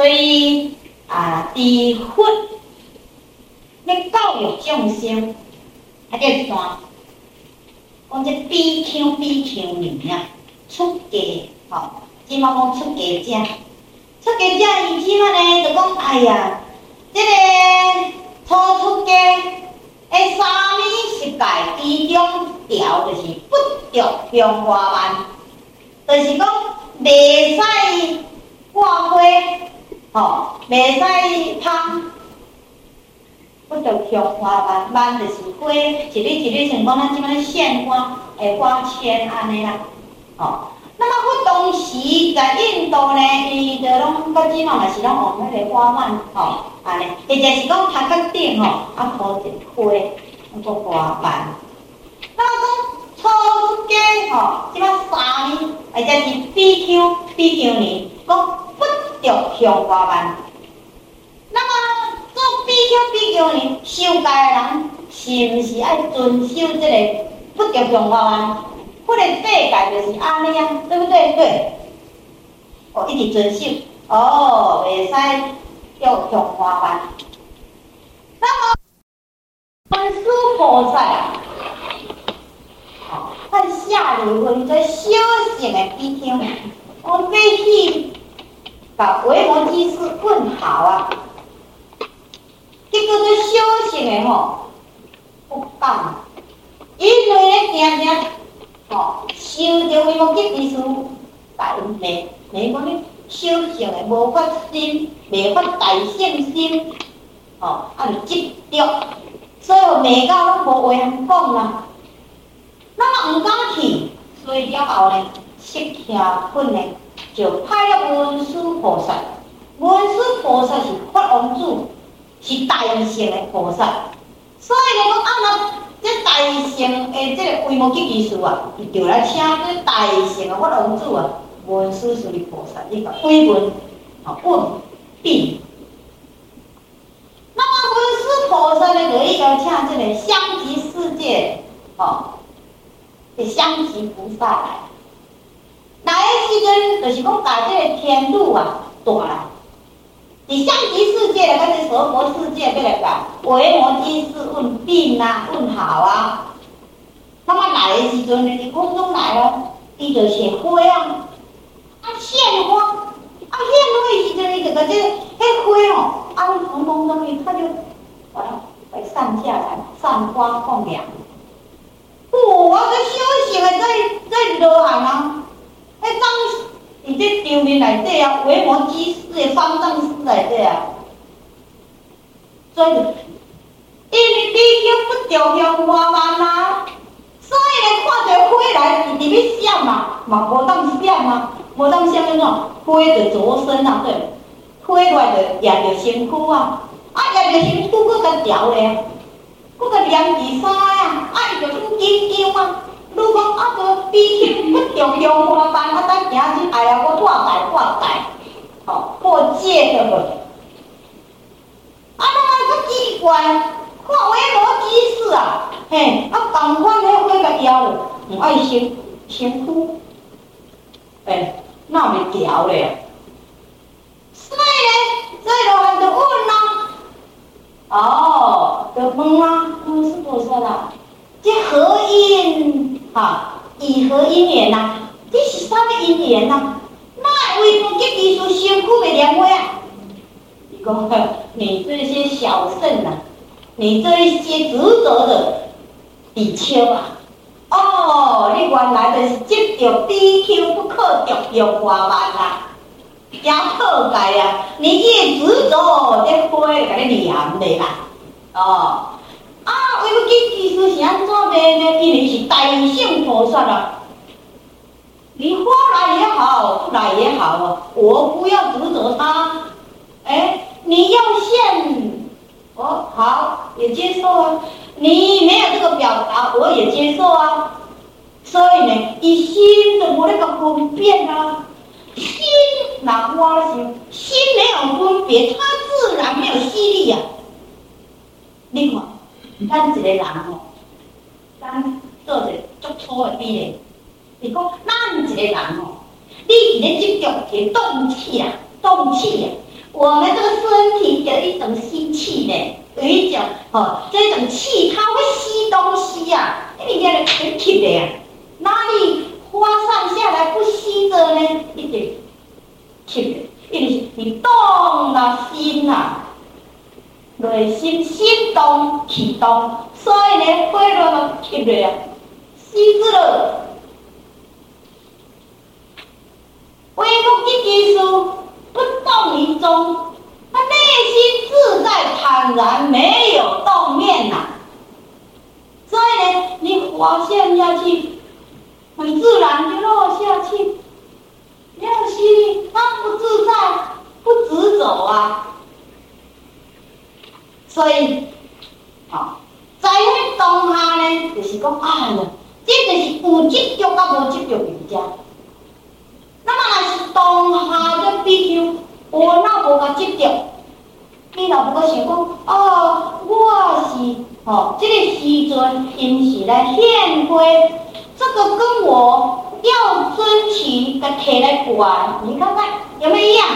所以啊，伫佛要教育众生，啊，叫一段，讲这比丘比丘尼啊，出家吼，即马讲出家者，出家者伊即马呢，就讲哎呀，这个初出家，诶，三年十戒其中条就是不着香花蔓，就是讲袂使挂花，吼，袂使香，不着香花蔓，蔓就是花，一蕊一蕊像讲咱即摆鲜花，诶，花签安尼啦，吼。那么佛当时在印度呢，伊就拢到即马嘛是拢用迄个花蔓，吼，安尼，或者是讲头壳顶吼，啊铺一花，那个花蔓。那么讲初出家吼，即马三年，或者是比丘比丘尼，讲不着香花蔓。那么做比丘比丘尼受戒的人，是毋是爱遵守这个不着香花蔓？不能背改就是安尼啊，对不对？对，哦，一直遵守，哦，袂使叫香花蔓。那么文殊菩萨啊，哦，看下流分在修行的比丘，我们去把维摩詰师问好啊，这个是修行的吼，不当，因为咧，定定。哦，修着维摩詰意思，大没没讲你修行的无发心，未发大圣心，哦，啊，就执着，所以未到拢无话通讲啦。那么毋敢去，所以了后呢，释迦本呢就派了文殊菩萨，文殊菩萨是法王子，是大圣的菩萨，所以呢，讲啊那。这大圣诶，这个维摩詰意思啊，伊就来请这大圣的法王子啊，文殊师利菩萨一个慰问，啊问病。那么文殊菩萨呢，就伊要请这个香积世界，哦，这香积菩萨来，来的时阵就是讲把这个天路啊断了。你香积世界的，还是娑婆世界，对不对？维摩詰师问病啊，问好啊。那么来的时阵，你空中来了，伊就写花啊，啊献花，啊献花的时阵，你就个这个花哦，啊从空中一它就把它会散下来，散花放凉。我这修行的在在罗汉啊，迄张。你这丢面来这样，维摩詰师的方丈师来这样，所以因为比丘不着香花蔓啦，所以呢，看到花来，你你要闪嘛，嘛？无当闪嘛，无当闪那种，花就着身啊，对，花来就压着身躯啊，啊压着身躯，搁个调咧，搁个两只衫啊，啊伊就搁紧张啊。如果啊个比丘不着香花蔓，啊咱行起哎呀，我化解化解，吼破戒了无。啊，那么个奇怪，看维摩詰师啊，嘿，啊，同款迄花个腰，唔爱身身躯，哎，那袂调咧。所以呢，所以罗汉就问啦，哦，就问啊，不是菩萨啦，这何因？哈，以何因缘呐？这是啥物因缘呐？那维摩詰意思身躯袂凉快啊？你讲，你这些小圣呐，你这一些执着的比丘啊，哦，你原来就是执着比丘不可着香花蔓啊，也破戒啊！你越执着，这花会给你凉的啦，哦。啊，维摩詰意思是安怎的呢？你是大圣菩萨啊，你花来也好，不来也好，我不要执着他。哎，你要献，哦，好，也接受啊。你没有这个表达，我也接受啊。所以呢，一心的我那个分辨啊，心哪花心，心没有分别，它自然没有吸力呀、啊。另外。咱一个人哦，咱做者足粗的比例。你讲咱一个人吼，你伫咧执着个动气啊，动气啊，我们这个身体有一种吸气呢，有一种哦，这种气它会吸东西呀、啊，你看它很吸的呀，哪里发散下来不吸着呢？一点吸的，因为你动了心呐、啊，内心心动气动，所以呢，会那么吸的啊，吸住了。恢复的技术不动于衷，他内心自在坦然，没有动念呐、所以呢，你滑陷下去，很自然就落下去。没有心，他不自在，不直走啊。所以，啊，在那当下呢，就是讲啊，这就是有执着甲无执着比较。那么若是当下的比丘，我若无甲执着，你若不过想讲，哦，我是哦，这个时阵因是来献花，这个跟我要尊起个摕来挂，你看看有没有一样？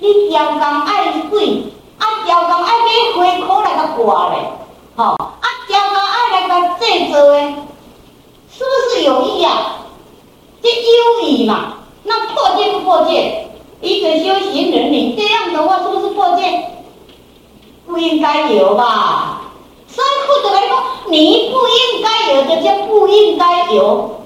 你雕工爱水，啊雕工爱买花壳来个挂嘞，吼，啊雕来个制作诶，是不是有一样？这优异嘛，那破戒不破戒？一个修行人，你这样的话是不是破戒？不应该有吧？所以或者来说，你不应该有的就不应该有。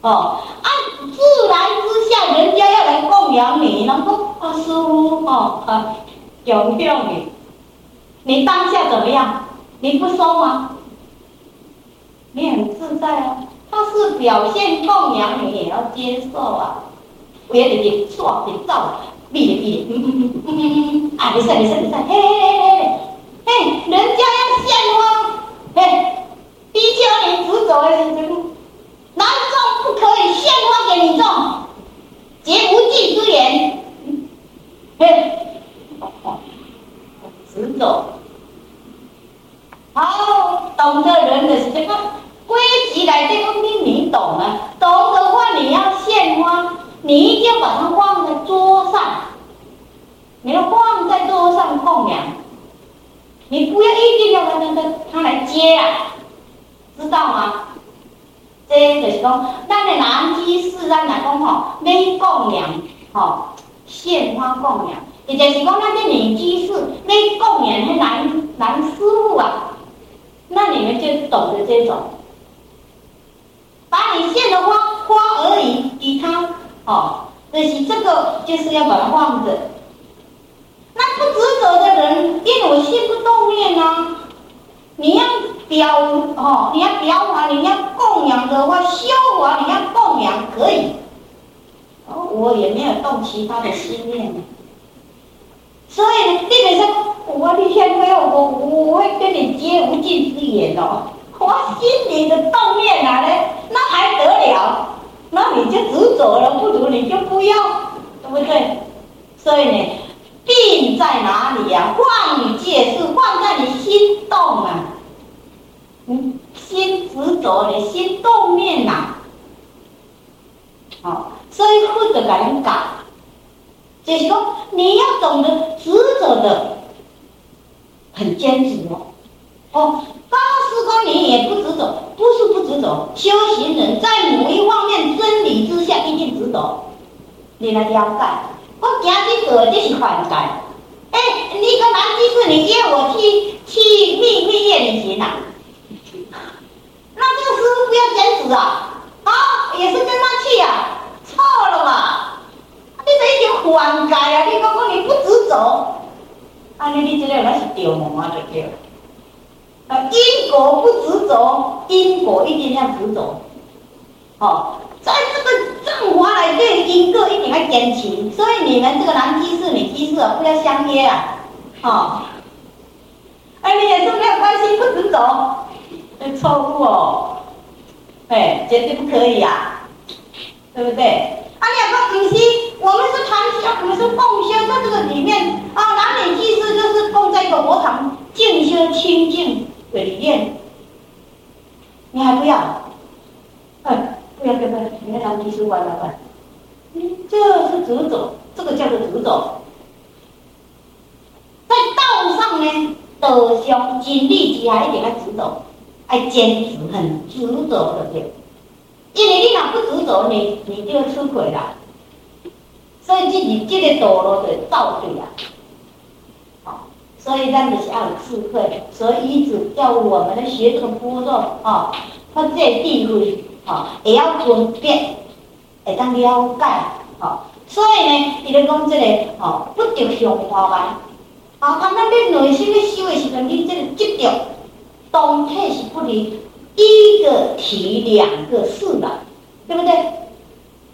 哦，按自然之下，人家要来供养你，然后啊师傅哦啊，有没有你？你当下怎么样？你不收吗？你很自在啊。他是表现供养，你也要接受啊！别的别说别造，别的别的，嗯嗯嗯嗯，啊，别说别说别说，嘿嘿嘿嘿嘿，人家要献花，嘿，比较你执着的是什么？男众不可以献花给女众，结无忌之言，嘿，执着，好，懂得人的是这个。规矩来这个东西你懂啊？懂的话，你要献花，你一定要把它放在桌上，你要放在桌上供养，你不要一定要他他他他来接啊，知道吗？这就是说，咱的南居士咱来讲吼，要供养吼，献花供养，也就是讲，咱的女居士要供养那男男师傅啊，那你们就懂得这种。把你献的花花而已，给他哦，就是这个，就是要把它放着。那不执着的人，因为我心不动念啊。你要表哦，你要表达，你要供养的话，修华，你要供养可以。哦，我也没有动其他的心念。所以，你比如说，我的天没有我，我会跟你结无尽之缘哦。我心里的动念来了，那还得了？那你就执着了，不如你就不要，对不对？所以呢，病在哪里呀、啊？放戒是放在你心动啊，嗯，心执着的心动念呐、好、哦，所以负责感觉，就是说你要懂得执着的，很坚持哦，哦。大师说你也不执着，不是不执着。修行人在某一方面真理之下一定执着。你来了解，我今天做的是犯戒。哎，你个男居士，你约我去去蜜蜜月旅行啊？那这个师傅不要坚持啊！啊，也是跟他去啊？错了嘛！你这已经犯戒啊！你讲讲你不执着，啊，你你这个那是丢毛啊，就对了。因果不执着，因果一定要执着。哦，在这个正法来对因果一定要坚持。所以你们这个男居士、女居士，不要相约啊。哦，哎，你也是没有关系，不执着，错误哦，哎，绝对不可以呀，对不对？啊，两个女婿，我们是传销，我们是共修，在这个里面啊，男女济世就是共在一个佛堂静修清净的理念，你还不要？哎，不要跟他，你看他们吸官完了没？你这是执着，这个叫做执着，在道上呢，德行、尽力、机海一点啊执着。爱坚持，很执着的对。因为你若不执着，你你就要吃亏啦。所以自己这个道路就倒退啊。好，所以咱就是要有智慧，所以一直叫我们的学这个般若啊，他这地位啊，也要分辨，会当了解。好，所以呢，伊咧讲这个哦，不着相花吧。好，他那你内心咧修的时阵，你这个执着，当体是不离一个体两个事的，对不对？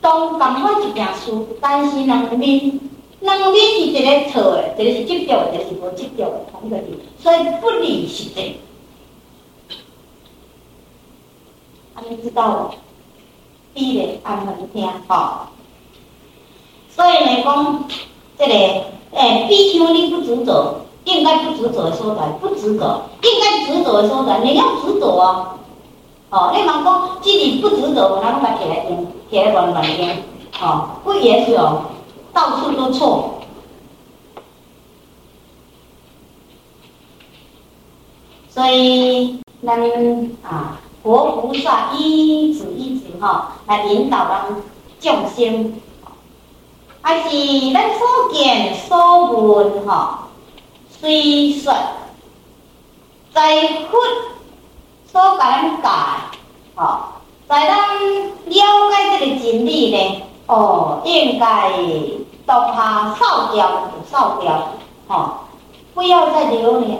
当同款一件事，但是两面，两面是一个错的，一个是执着的，一个是无执着的，同一个理，所以不离实际。阿你知道了？第一个安分听，好。所以来讲，这个诶，比丘尼不执着，应该不执着的所在，不执着，应该执着的所在，你要执着啊！哦，你莫讲，自己不执着，然后把铁来用，铁来乱乱用，哦，不也是哦，到处都错。所以，那们啊，佛菩萨一直一直哈来引导咱众生。还是咱所见所闻哈，虽说在佛所教咱教，哈，在咱了解这个真理呢，哦，应该当下扫掉就扫掉，哈，不要再留恋，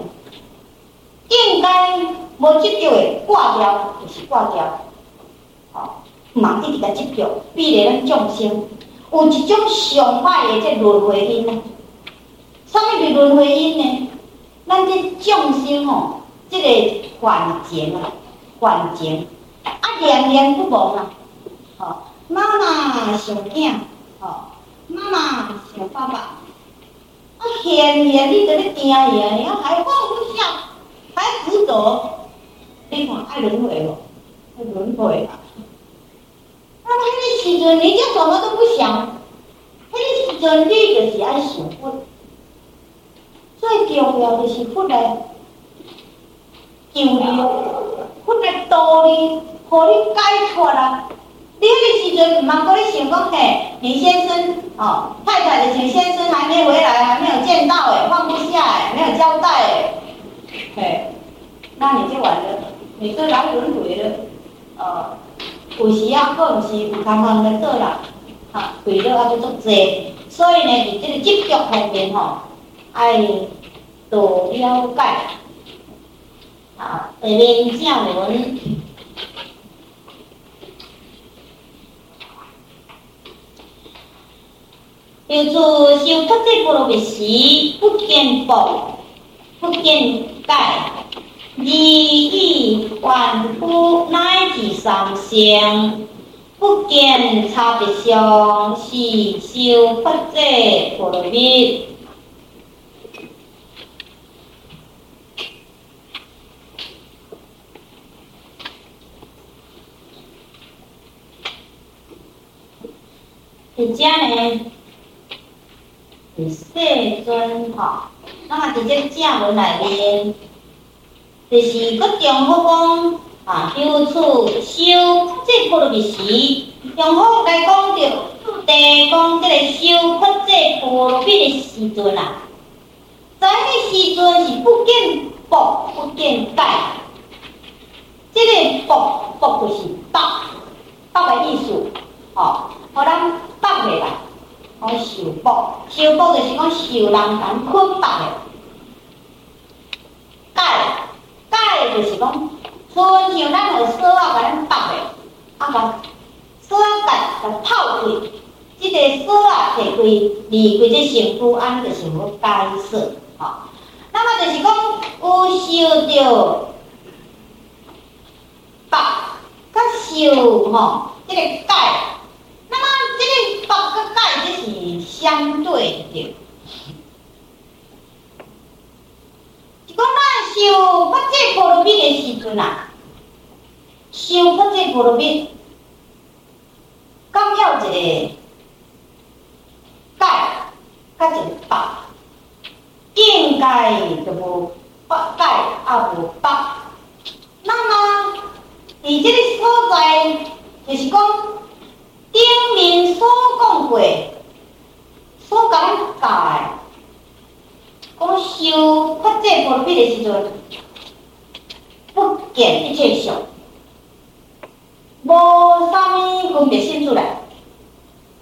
应该无执着的挂掉就是挂掉，好，忙一直甲执着，逼得咱众生。有一种上歹的这轮回因呢？什么是轮回因呢？咱这众生哦，这个幻境啊，幻境啊，念念不忘啊，哦，妈妈想囝，哦，妈妈想爸爸，啊，现现你在咧听呀，你还放不下，还执着，你看爱轮回哦，爱轮回啊。那么那个时阵，你就什么都不想，那个时阵你就是爱想佛，最重要的是佛来救你，佛来导你，和你解脱啦。你迄个时阵，唔通你想讲嘿，李先生哦，太太的请先生还没回来，还没有见到诶，放不下诶，没有交代诶，嘿，那你就完了，你就来轮回了，呃。有时啊，可毋是有空空在做啦，哈，为了啊，做做济，所以呢，伫这个执着方面吼，爱多了解，啊，下面正文，要做修佛这般若时，不见宝，不见解。二意还不乃至三相，不见差别相，是修佛者般若蜜。而且呢，是世尊吼，那么直接正文内面。就是搁重复讲啊，修此修这般若的时，重复来讲着，第讲这个修佛这般若蜜的时阵啊，在迄时阵是不见宝，不见解。这个宝宝就是宝，宝的意思，哦，互咱绑起来，讲受宝，受宝就是讲受人咱捆绑的，解。解就是讲，亲像咱个锁啊，甲咱绑的，啊甲锁甲甲套开，即个锁啊，摕开离开这身躯，安尼就是无解锁，吼。那么就是讲，有受着绑，甲受吼，这个解，这个绑甲解，这是相对的。讲咱修佛这般若蜜的时阵啊，修佛这般若蜜，刚要一个解，甲一个绑，应该就无八解也无八。那么，伫这个所在，就是讲顶面所讲过，所甲咱教诶，讲修发这波罗蜜的时阵，不见一切相，无啥物分别心出来，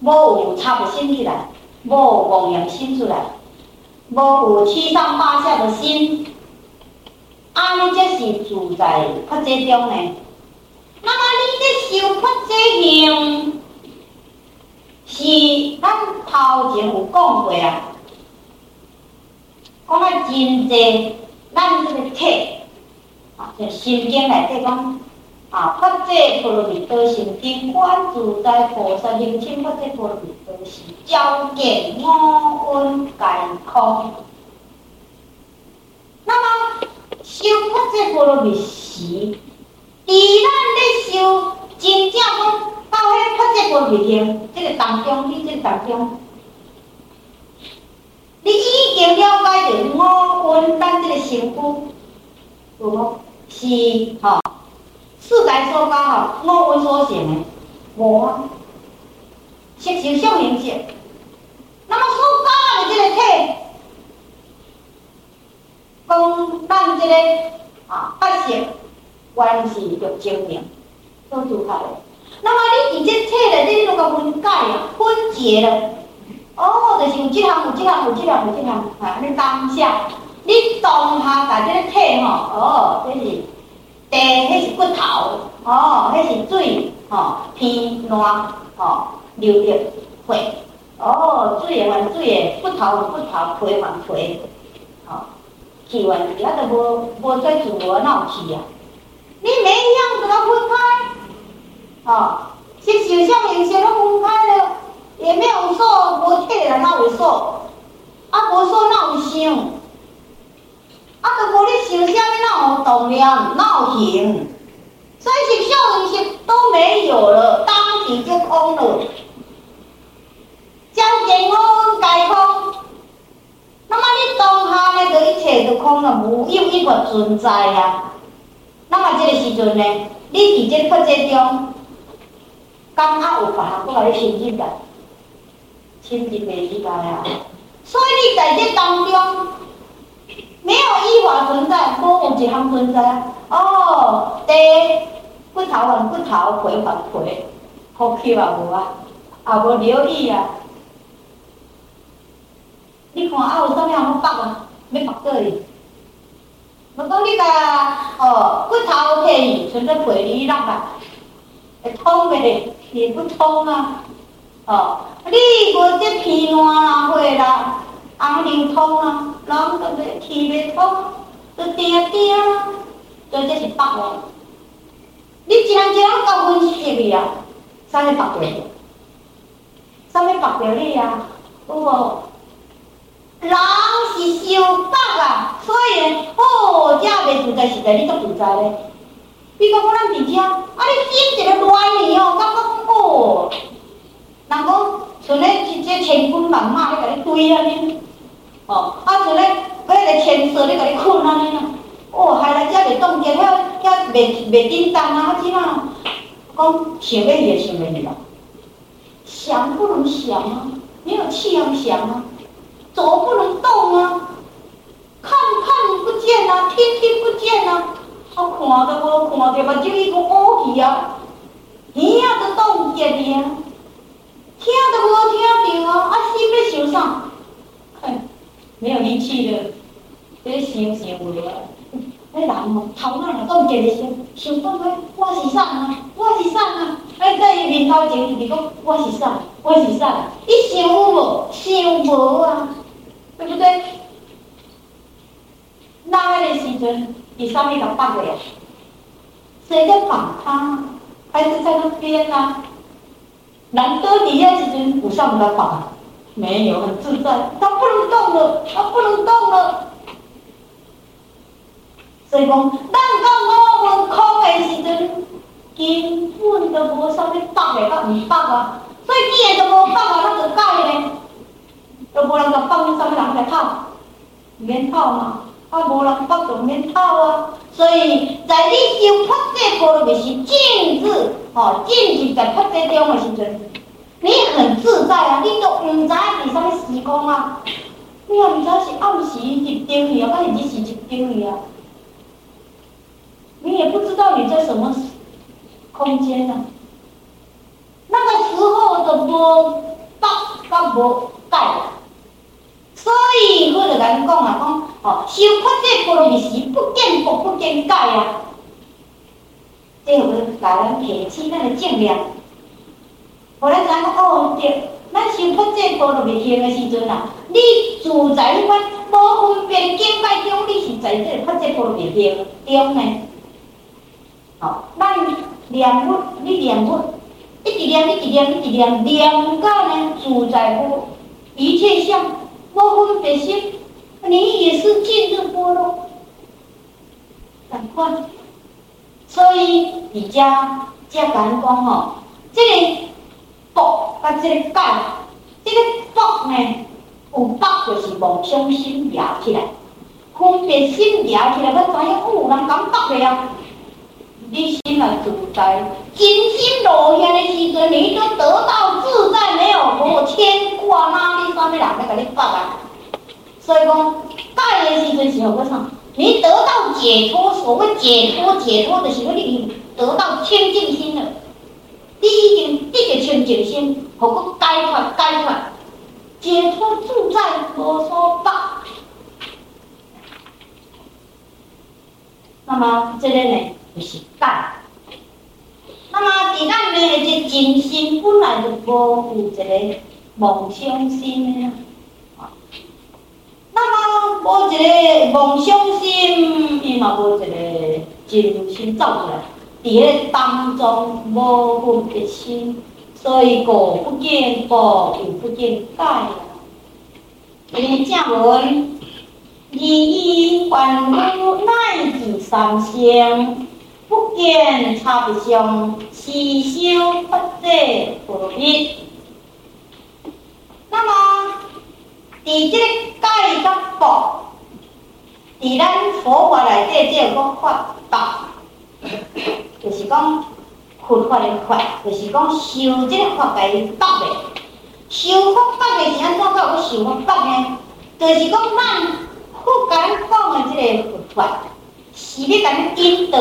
无有差别心出来，无妄言心出来，无有七上八下的心。安尼才是自在发这中呢。那么你这修发这行，是咱头前有讲过啊，讲啊真济，咱这个体啊，就心经内底讲啊，发这波罗蜜多心经，观自在菩萨行深发这波罗蜜多心，照见五蕴皆空。那么修发这波罗蜜时，伫咱咧修真正讲迄发这波罗蜜行，这个当中，你这个当中，你已经了解着五蕴咱这个身躯，有无？是吼，世界所讲吼，五蕴所成的，无啊，色受想行识，那么所讲的这个体。讲咱这个啊，八识原是着证明，都拄好了。那么你伫这册内底，你拢个分解啊，分解了。哦，就是有这项，有这项，有这项，有这项。啊，你当下，你当下把这个册吼，哦，这是地，迄是骨头，哦，迄是水，哦，偏烂，哦，流入血，哦，水的还水的，骨头骨头，皮还皮，哦。气完，其他都无无再自我闹气啊！你每一样都要分开，啊，色受想行识都分开了，也没有说无体了，哪有说？啊，无说哪有想？啊，都无你想啥物，哪有动念，哪有行？所以色受行识都没有了，当体就空了，照见五蕴皆空。那么你当下那个一切都空了，无有一个存在呀。那么这个时阵呢，你伫这个世界中，刚好有别项过来亲近的，亲近袂起来啊。所以你在这当中，没有一法存在，无有一项存在啊。哦，地骨头还骨头，皮还皮，呼吸也无啊，也无留意啊。你看啊，有啥物通要拔啊？要拔倒去？我讲你甲哦，骨头摕去，剩做皮你落来，会通袂哩？也不通啊！哦，你无这皮烂啦、血啦，红流通啊，人都袂气袂通，就定定啊，所以这是拔的。你一项一项搞分析去啊，啥物拔着？啥物拔着你啊？有无？人是受法啊，所以好，这袂自在，实在你都自在咧。比如讲咱伫遮，啊，你心一个乱去哦，感觉哦，人讲像咧一只千军万马咧，甲你追安尼，哦，啊像咧迄个千蛇咧，甲你困安尼啊，哦，害来遮袂动静，遐遐袂袂叮当啊，啊怎啊？讲想要去就想要去啦，想不能想啊，没有气样想啊。走不能动啊，看看不见啊，听听不见啊，我看都无看到，目睭已经乌去啊，耳仔都冻结去啊，听都无听到啊，啊心要想啥？哼，没有力气了，这想想无了，那人哦，头脑若冻结的想，想讲讲我是啥啊？我是啥啊？哎，在伊面头前就是讲我是啥？我是啥？伊想有无？想无啊？对不对？那个时阵，你上面的八个呀，谁在绑他？还是在那边啊？难道你那时阵不上的绑？没有，很自在，他不能动了，他不能动了。所以讲，咱讲五蕴空的时阵，根本都无上面绑的，他唔绑啊。所以既然都无绑啊，他就改呢。都无人甲放，啥物人来跑？免跑嘛！啊，无人捌就免讨啊。所以在你修发这波罗蜜是静止，吼，静止在发这中的时阵，你很自在啊，你都毋知是啥物时光啊，你也毋知是暗时一点去啊，还是日时一点去啊，你也不知道你在什么空间啊。那个时候都无北甲无解，所以我就甲你讲啊，讲哦，修法这波罗蜜是不见不不见解啊。这个是甲咱提起咱的正念，后来咱讲哦对，咱修法这波罗蜜行的时阵啊，你住在迄款无分别境界中，你是在这发这波罗蜜行中呢。好，咱念佛，你念佛。一直念，一直念，一直念，念到呢自在不一切相，无分别心，你也是进入波罗。赶快，所以你家家感光哦，这个佛甲这个戒，这个佛呢，有佛就是妄想心抓起来，分别心抓起来，我知影哦，有人讲佛的啊。你心啊自在，真心落下的时阵，你就得到自在，没有无牵挂哪里啥物人来甲你发啊。所以讲，戒的时阵是何个你得到解脱，所谓解脱，解脱的时候，你得到清净心了。你已经得个清净心，何个解脱？解脱，解脱自在无所法。那么这个呢？就是戒。那么，伫咱的这真心本来就无有一个妄想心的。那么，无一个妄想心，伊嘛无一个真心走出来。伫个当中无分别心，所以果不见佛，又不见戒。因为正文，一一还无乃至三相。不见差别相，是修发这波罗蜜。那么，伫这个戒甲佛，伫咱佛法内底，这个讲法道，就是讲佛法的法，就是讲修这个法来道的。修法法的是安怎个修法法呢？就是讲咱佛讲的这个佛法，是要甲咱引导。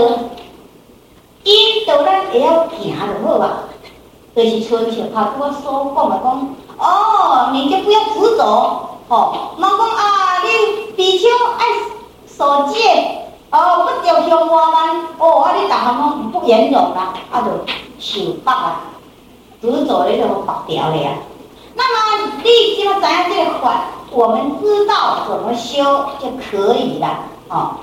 引导咱会晓行就好啊，就是春秋他跟我所讲的讲，哦，你就不要执着，哦，我讲啊，你比丘爱所戒，哦，不着向外慢，哦，啊，你逐项拢不严重啦，啊，就受罚啊，执着你就罚掉了呀。那么你只要知影这个法，我们知道怎么修就可以了，哦。